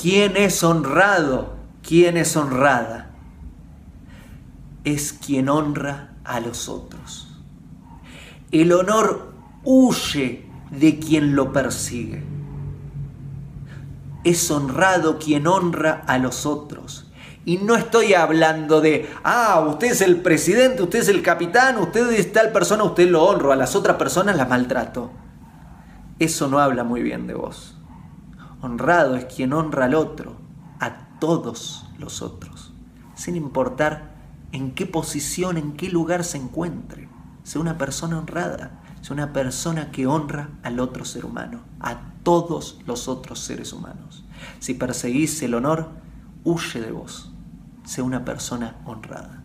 ¿Quién es honrado? ¿Quién es honrada? Es quien honra a los otros. El honor huye de quien lo persigue. Es honrado quien honra a los otros. Y no estoy hablando de, ah, usted es el presidente, usted es el capitán, usted es tal persona, usted lo honro, a las otras personas las maltrato. Eso no habla muy bien de vos. Honrado es quien honra al otro, a todos los otros, sin importar en qué posición, en qué lugar se encuentre. Sea una persona honrada, sea una persona que honra al otro ser humano, a todos los otros seres humanos. Si perseguís el honor, huye de vos. Sea una persona honrada.